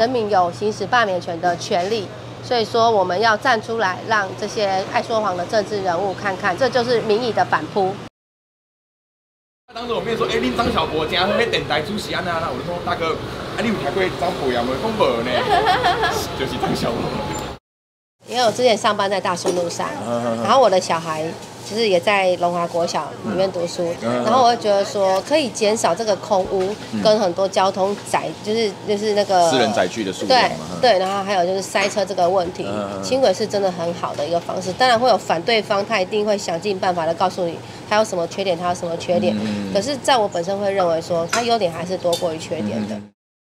人民有行使罢免权的权利，所以说我们要站出来，让这些爱说谎的政治人物看看，这就是民意的反扑。当着我面说，哎、欸，你张小博今天在电台主席啊？那那我就说，大哥，啊，你有听过张博洋吗？讲无呢，就是张小博。因为我之前上班在大树路上，然后我的小孩其实也在龙华国小里面读书，然后我就觉得说可以减少这个空屋跟很多交通载，就是就是那个私人载具的数量嘛。对，对，然后还有就是塞车这个问题，轻轨是真的很好的一个方式。当然会有反对方，他一定会想尽办法的告诉你他有什么缺点，他有什么缺点。可是在我本身会认为说，他优点还是多过于缺点的。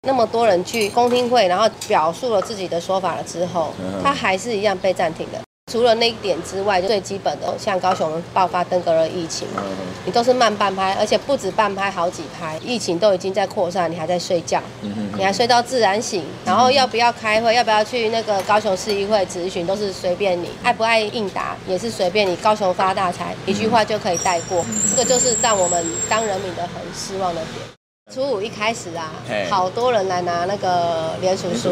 那么多人去公听会，然后表述了自己的说法了之后，他还是一样被暂停的。除了那一点之外，最基本的，像高雄爆发登革热疫情，你都是慢半拍，而且不止半拍，好几拍，疫情都已经在扩散，你还在睡觉，你还睡到自然醒，然后要不要开会，要不要去那个高雄市议会质询，都是随便你，爱不爱应答也是随便你。高雄发大财，一句话就可以带过，这个就是让我们当人民的很失望的点。初五一开始啊，好多人来拿那个连署书，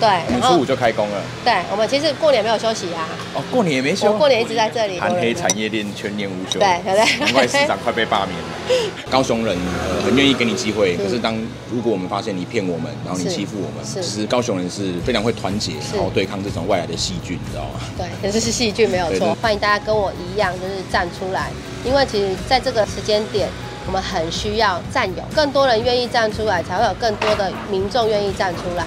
对，然后初五就开工了。对，我们其实过年没有休息啊。哦，过年也没休。我过年一直在这里。暗黑产业链全年无休。对对对。难怪市长快被罢免了。高雄人呃很愿意给你机会，可是当如果我们发现你骗我们，然后你欺负我们，其实高雄人是非常会团结，然后对抗这种外来的细菌，你知道吗？对，可是是细菌没有错。欢迎大家跟我一样，就是站出来，因为其实在这个时间点。我们很需要战友，更多人愿意站出来，才会有更多的民众愿意站出来。